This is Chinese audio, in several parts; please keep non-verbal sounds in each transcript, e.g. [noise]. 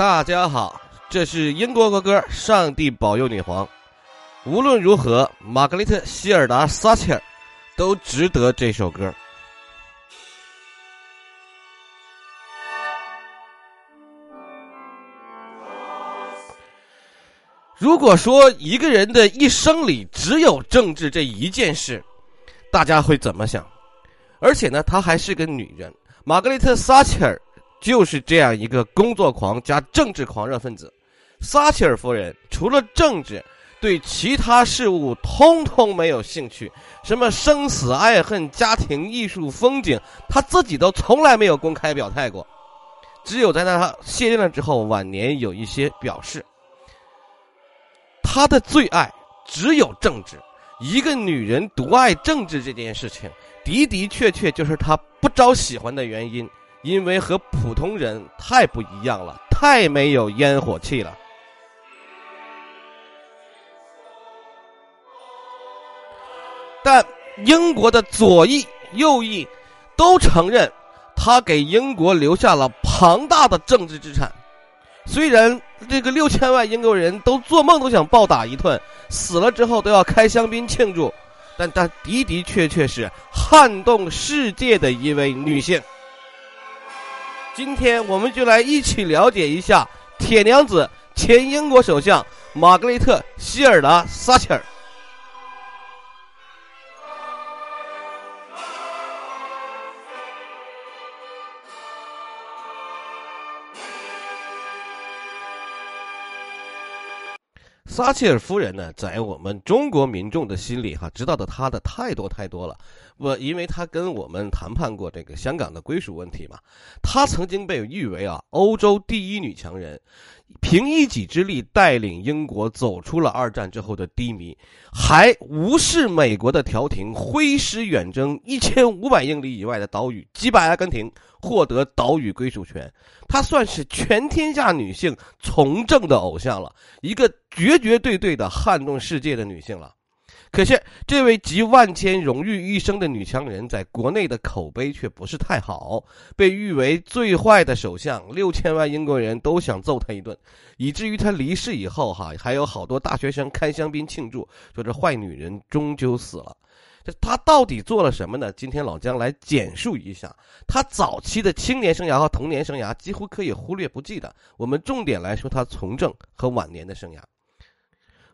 大家好，这是英国国歌《上帝保佑女皇》。无论如何，玛格丽特·希尔达·撒切尔都值得这首歌。如果说一个人的一生里只有政治这一件事，大家会怎么想？而且呢，她还是个女人，玛格丽特·撒切尔。就是这样一个工作狂加政治狂热分子，撒切尔夫人除了政治，对其他事物通通没有兴趣。什么生死爱恨、家庭、艺术、风景，她自己都从来没有公开表态过。只有在她卸任了之后，晚年有一些表示。她的最爱只有政治。一个女人独爱政治这件事情，的的确确就是她不招喜欢的原因。因为和普通人太不一样了，太没有烟火气了。但英国的左翼、右翼都承认，他给英国留下了庞大的政治资产。虽然这个六千万英国人都做梦都想暴打一顿，死了之后都要开香槟庆祝，但他的的确确是撼动世界的一位女性。今天我们就来一起了解一下铁娘子、前英国首相玛格丽特·希尔达·撒切尔。撒切尔夫人呢，在我们中国民众的心里，哈，知道的她的太多太多了。不，因为她跟我们谈判过这个香港的归属问题嘛。她曾经被誉为啊，欧洲第一女强人，凭一己之力带领英国走出了二战之后的低迷，还无视美国的调停，挥师远征一千五百英里以外的岛屿，击败阿根廷，获得岛屿归属权。她算是全天下女性从政的偶像了，一个绝绝对对的撼动世界的女性了。可是，这位集万千荣誉一生的女强人，在国内的口碑却不是太好，被誉为最坏的首相，六千万英国人都想揍他一顿，以至于他离世以后，哈，还有好多大学生开香槟庆祝，说这坏女人终究死了。这他到底做了什么呢？今天老姜来简述一下他早期的青年生涯和童年生涯，几乎可以忽略不计的。我们重点来说他从政和晚年的生涯。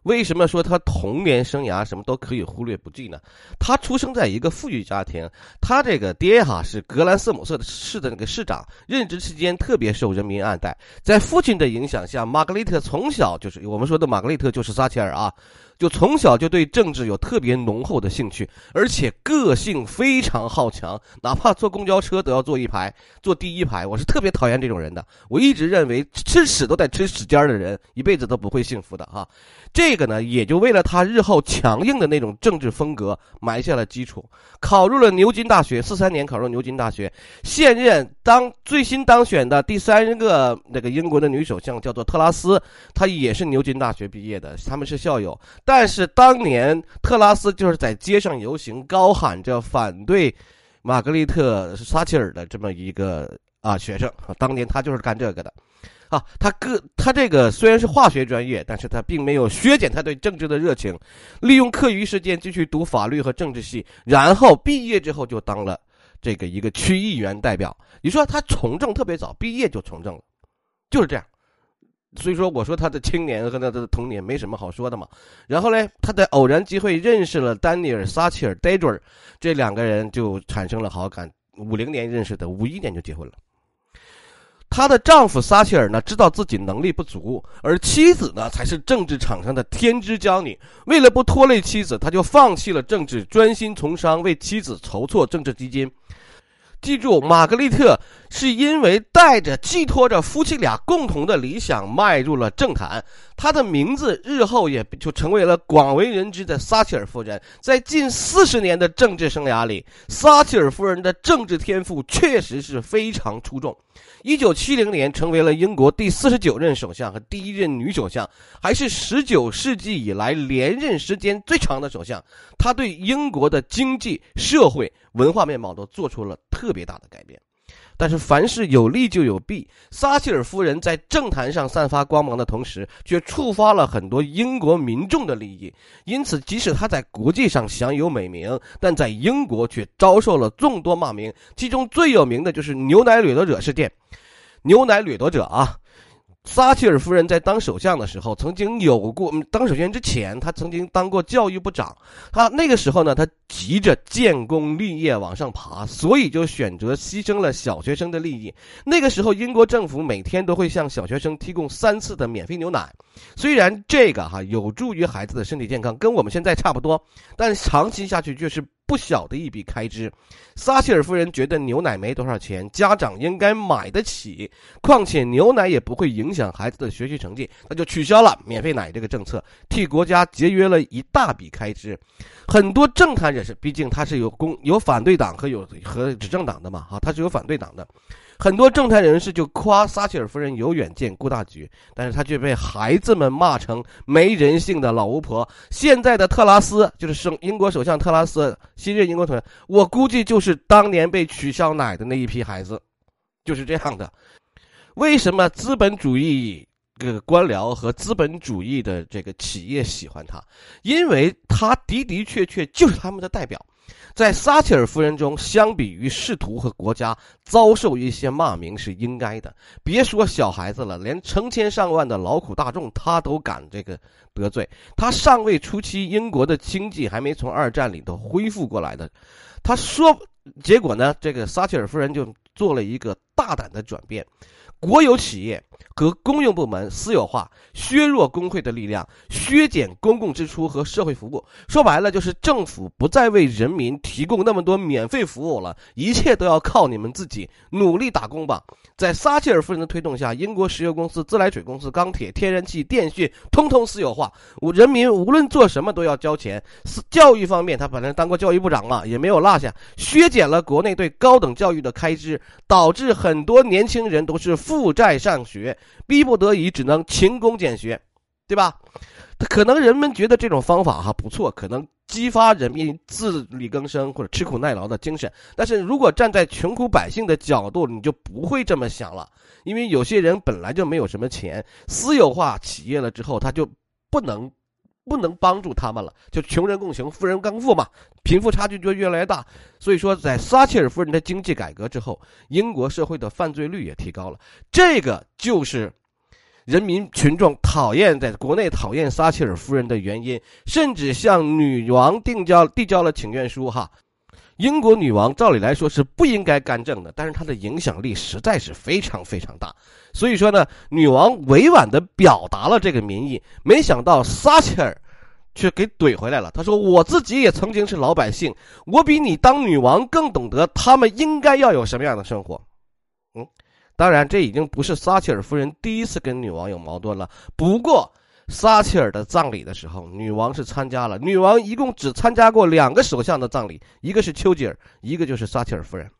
为什么说他童年生涯什么都可以忽略不计呢？他出生在一个富裕家庭，他这个爹哈是格兰瑟姆瑟市的那个市长，任职期间特别受人民爱戴。在父亲的影响下，玛格丽特从小就是我们说的玛格丽特就是撒切尔啊。就从小就对政治有特别浓厚的兴趣，而且个性非常好强，哪怕坐公交车都要坐一排，坐第一排。我是特别讨厌这种人的。我一直认为吃屎都得吃屎尖儿的人，一辈子都不会幸福的哈。这个呢，也就为了他日后强硬的那种政治风格埋下了基础。考入了牛津大学，四三年考入牛津大学，现任当最新当选的第三个那个英国的女首相叫做特拉斯，她也是牛津大学毕业的，他们是校友。但是当年特拉斯就是在街上游行，高喊着反对玛格丽特·撒切尔的这么一个啊学生啊，当年他就是干这个的，啊，他个他这个虽然是化学专业，但是他并没有削减他对政治的热情，利用课余时间继续读法律和政治系，然后毕业之后就当了这个一个区议员代表。你说他从政特别早，毕业就从政了，就是这样。所以说，我说他的青年和他的童年没什么好说的嘛。然后呢，他在偶然机会认识了丹尼尔·撒切尔 d a d r 这两个人就产生了好感。五零年认识的，五一年就结婚了。她的丈夫撒切尔呢，知道自己能力不足，而妻子呢，才是政治场上的天之骄女。为了不拖累妻子，他就放弃了政治，专心从商，为妻子筹措政治基金。记住，玛格丽特是因为带着寄托着夫妻俩共同的理想迈入了政坛，她的名字日后也就成为了广为人知的撒切尔夫人。在近四十年的政治生涯里，撒切尔夫人的政治天赋确实是非常出众。一九七零年，成为了英国第四十九任首相和第一任女首相，还是十九世纪以来连任时间最长的首相。她对英国的经济社会。文化面貌都做出了特别大的改变。但是凡事有利就有弊。撒切尔夫人在政坛上散发光芒的同时，却触发了很多英国民众的利益。因此，即使她在国际上享有美名，但在英国却遭受了众多骂名。其中最有名的就是牛奶掠夺者事件。牛奶掠夺者啊！撒切尔夫人在当首相的时候，曾经有过当首相之前，她曾经当过教育部长。她那个时候呢，她急着建功立业往上爬，所以就选择牺牲了小学生的利益。那个时候，英国政府每天都会向小学生提供三次的免费牛奶，虽然这个哈有助于孩子的身体健康，跟我们现在差不多，但长期下去就是。不小的一笔开支，撒切尔夫人觉得牛奶没多少钱，家长应该买得起，况且牛奶也不会影响孩子的学习成绩，那就取消了免费奶这个政策，替国家节约了一大笔开支。很多政坛人士，毕竟他是有公有反对党和有和执政党的嘛，哈，他是有反对党的。很多政坛人士就夸撒切尔夫人有远见、顾大局，但是她却被孩子们骂成没人性的老巫婆。现在的特拉斯就是首英国首相特拉斯，新任英国总统，我估计就是当年被取消奶的那一批孩子，就是这样的。为什么资本主义这个官僚和资本主义的这个企业喜欢他？因为他的的确确就是他们的代表。在撒切尔夫人中，相比于仕途和国家，遭受一些骂名是应该的。别说小孩子了，连成千上万的劳苦大众，他都敢这个得罪。他上位初期，英国的经济还没从二战里头恢复过来的。他说，结果呢，这个撒切尔夫人就做了一个大胆的转变。国有企业和公用部门私有化，削弱工会的力量，削减公共支出和社会服务。说白了，就是政府不再为人民提供那么多免费服务了，一切都要靠你们自己努力打工吧。在撒切尔夫人的推动下，英国石油公司、自来水公司、钢铁、天然气、电讯通通私有化，我人民无论做什么都要交钱。教育方面，他本来当过教育部长嘛，也没有落下，削减了国内对高等教育的开支，导致很多年轻人都是。负债上学，逼不得已只能勤工俭学，对吧？可能人们觉得这种方法哈不错，可能激发人民自力更生或者吃苦耐劳的精神。但是如果站在穷苦百姓的角度，你就不会这么想了，因为有些人本来就没有什么钱，私有化企业了之后，他就不能。不能帮助他们了，就穷人共穷，富人更富嘛，贫富差距就越来越大。所以说，在撒切尔夫人的经济改革之后，英国社会的犯罪率也提高了。这个就是人民群众讨厌在国内讨厌撒切尔夫人的原因，甚至向女王递交递交了请愿书哈。英国女王照理来说是不应该干政的，但是她的影响力实在是非常非常大，所以说呢，女王委婉地表达了这个民意，没想到撒切尔却给怼回来了。他说：“我自己也曾经是老百姓，我比你当女王更懂得他们应该要有什么样的生活。”嗯，当然这已经不是撒切尔夫人第一次跟女王有矛盾了，不过。撒切尔的葬礼的时候，女王是参加了。女王一共只参加过两个首相的葬礼，一个是丘吉尔，一个就是撒切尔夫人，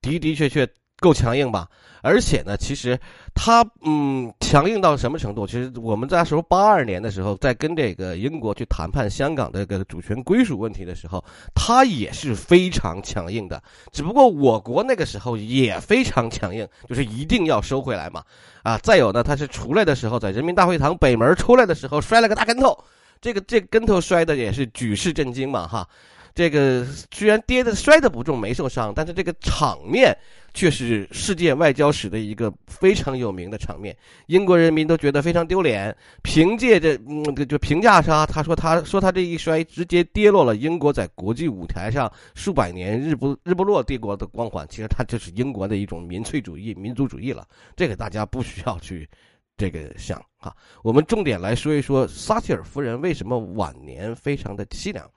的的确确。够强硬吧？而且呢，其实他嗯，强硬到什么程度？其实我们在时候八二年的时候，在跟这个英国去谈判香港的这个主权归属问题的时候，他也是非常强硬的。只不过我国那个时候也非常强硬，就是一定要收回来嘛。啊，再有呢，他是出来的时候，在人民大会堂北门出来的时候摔了个大跟头，这个这跟头摔的也是举世震惊嘛，哈。这个虽然跌的摔的不重，没受伤，但是这个场面却是世界外交史的一个非常有名的场面。英国人民都觉得非常丢脸。凭借着嗯，就评价他，他说他说他这一摔，直接跌落了英国在国际舞台上数百年日不日不落帝国的光环。其实他就是英国的一种民粹主义、民族主义了。这个大家不需要去这个想哈。我们重点来说一说撒切尔夫人为什么晚年非常的凄凉。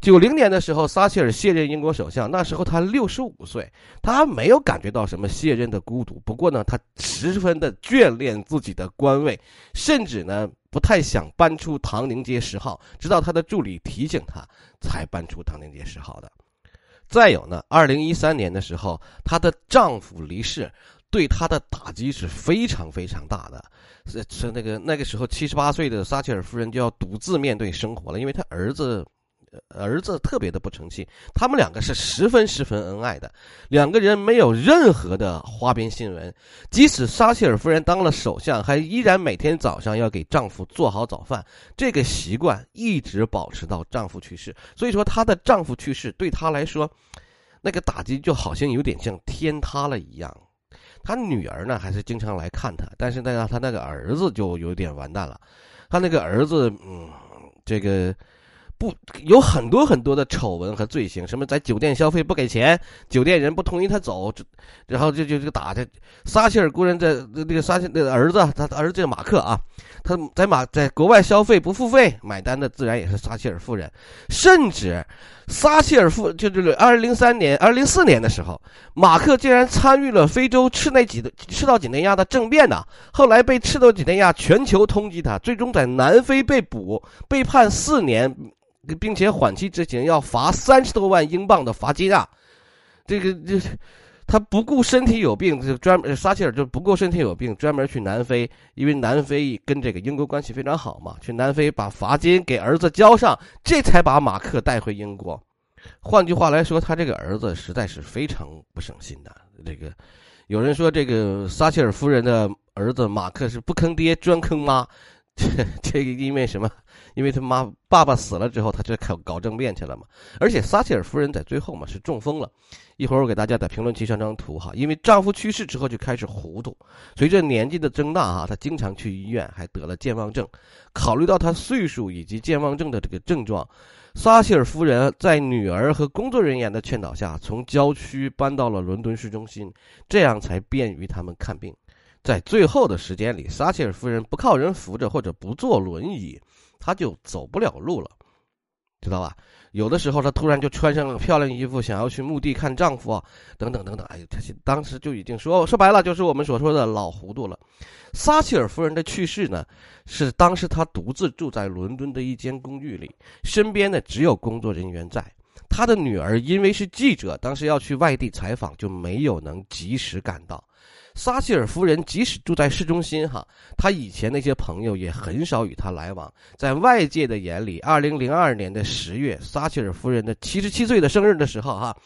九零年的时候，撒切尔卸任英国首相，那时候他六十五岁，他没有感觉到什么卸任的孤独。不过呢，他十分的眷恋自己的官位，甚至呢不太想搬出唐宁街十号，直到他的助理提醒他，才搬出唐宁街十号的。再有呢，二零一三年的时候，她的丈夫离世，对她的打击是非常非常大的。是是那个那个时候，七十八岁的撒切尔夫人就要独自面对生活了，因为她儿子。儿子特别的不成器。他们两个是十分十分恩爱的，两个人没有任何的花边新闻。即使撒切尔夫人当了首相，还依然每天早上要给丈夫做好早饭，这个习惯一直保持到丈夫去世。所以说，她的丈夫去世对她来说，那个打击就好像有点像天塌了一样。她女儿呢，还是经常来看她，但是呢，她那个儿子就有点完蛋了。她那个儿子，嗯，这个不有很多很多的丑闻和罪行，什么在酒店消费不给钱，酒店人不同意他走，然后就就就打他。撒切尔夫人在那个撒切那个儿子，他儿子叫马克啊，他在马在国外消费不付费，买单的自然也是撒切尔夫人，甚至。撒切尔夫就就是二零零三年、二零零四年的时候，马克竟然参与了非洲赤内几的赤道几内亚的政变呢。后来被赤道几内亚全球通缉他，最终在南非被捕，被判四年，并且缓期执行，要罚三十多万英镑的罚金啊！这个这。[laughs] 他不顾身体有病，就专门撒切尔就不顾身体有病，专门去南非，因为南非跟这个英国关系非常好嘛，去南非把罚金给儿子交上，这才把马克带回英国。换句话来说，他这个儿子实在是非常不省心的。这个有人说，这个撒切尔夫人的儿子马克是不坑爹专坑妈，这 [laughs] 这个因为什么？因为他妈爸爸死了之后，他就搞搞政变去了嘛。而且撒切尔夫人在最后嘛是中风了。一会儿我给大家在评论区上张图哈。因为丈夫去世之后就开始糊涂，随着年纪的增大哈，她经常去医院，还得了健忘症。考虑到她岁数以及健忘症的这个症状，撒切尔夫人在女儿和工作人员的劝导下，从郊区搬到了伦敦市中心，这样才便于他们看病。在最后的时间里，撒切尔夫人不靠人扶着或者不坐轮椅。她就走不了路了，知道吧？有的时候她突然就穿上了漂亮衣服，想要去墓地看丈夫啊，等等等等。哎呦，她当时就已经说说白了，就是我们所说的老糊涂了。撒切尔夫人的去世呢，是当时她独自住在伦敦的一间公寓里，身边呢只有工作人员在。她的女儿因为是记者，当时要去外地采访，就没有能及时赶到。撒切尔夫人即使住在市中心，哈，她以前那些朋友也很少与她来往。在外界的眼里，二零零二年的十月，撒切尔夫人的七十七岁的生日的时候，哈，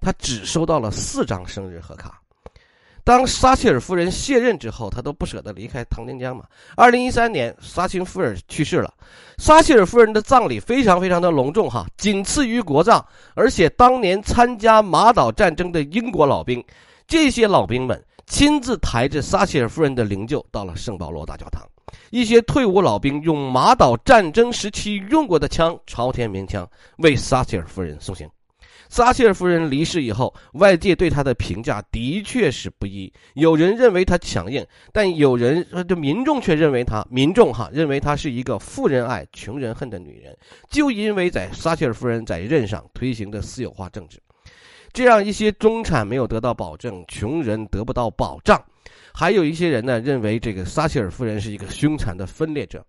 她只收到了四张生日贺卡。当撒切尔夫人卸任之后，她都不舍得离开唐宁江嘛。二零一三年，撒切尔夫人去世了，撒切尔夫人的葬礼非常非常的隆重，哈，仅次于国葬。而且当年参加马岛战争的英国老兵，这些老兵们。亲自抬着撒切尔夫人的灵柩到了圣保罗大教堂。一些退伍老兵用马岛战争时期用过的枪——朝天鸣枪，为撒切尔夫人送行。撒切尔夫人离世以后，外界对她的评价的确是不一。有人认为她强硬，但有人就民众却认为她民众哈认为她是一个富人爱、穷人恨的女人。就因为在撒切尔夫人在任上推行的私有化政治。这样一些中产没有得到保证，穷人得不到保障，还有一些人呢认为这个撒切尔夫人是一个凶残的分裂者。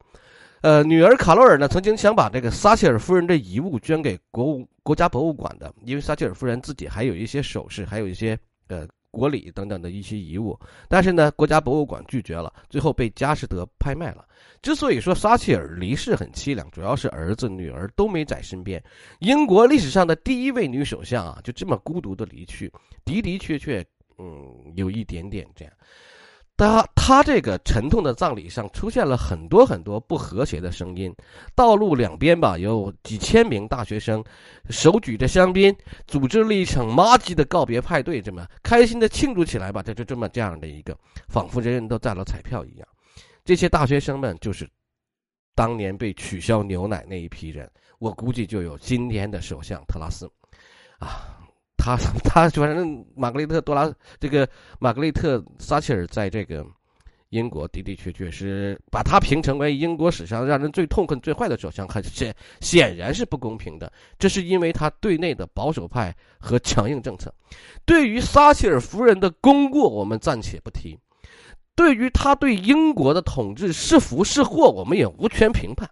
呃，女儿卡罗尔呢曾经想把这个撒切尔夫人的遗物捐给国物国家博物馆的，因为撒切尔夫人自己还有一些首饰，还有一些呃国礼等等的一些遗物，但是呢国家博物馆拒绝了，最后被佳士得拍卖了。之所以说撒切尔离世很凄凉，主要是儿子女儿都没在身边。英国历史上的第一位女首相啊，就这么孤独的离去，的的确确，嗯，有一点点这样。他他这个沉痛的葬礼上出现了很多很多不和谐的声音，道路两边吧有几千名大学生，手举着香槟，组织了一场麻吉的告别派对，这么开心的庆祝起来吧，这就这么这样的一个，仿佛人人都中了彩票一样。这些大学生们就是当年被取消牛奶那一批人，我估计就有今天的首相特拉斯，啊，他 [laughs] 他反正玛格丽特多拉这个玛格丽特撒切尔在这个英国的的确确是把他评成为英国史上让人最痛恨最坏的首相，很显显然是不公平的。这是因为他对内的保守派和强硬政策。对于撒切尔夫人的功过，我们暂且不提。对于他对英国的统治是福是祸，我们也无权评判。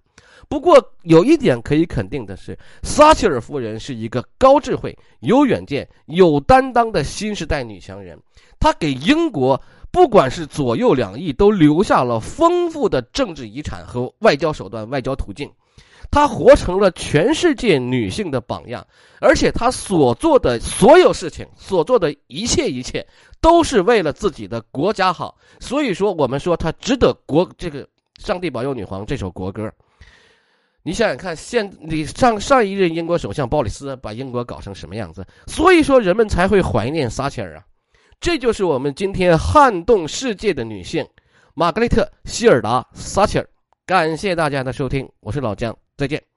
不过有一点可以肯定的是，撒切尔夫人是一个高智慧、有远见、有担当的新时代女强人。她给英国不管是左右两翼都留下了丰富的政治遗产和外交手段、外交途径。她活成了全世界女性的榜样，而且她所做的所有事情，所做的一切一切，都是为了自己的国家好。所以说，我们说她值得国这个“上帝保佑女皇”这首国歌。你想想看，现你上上一任英国首相鲍里斯把英国搞成什么样子？所以说，人们才会怀念撒切尔啊。这就是我们今天撼动世界的女性，玛格丽特·希尔达·撒切尔。感谢大家的收听，我是老姜，再见。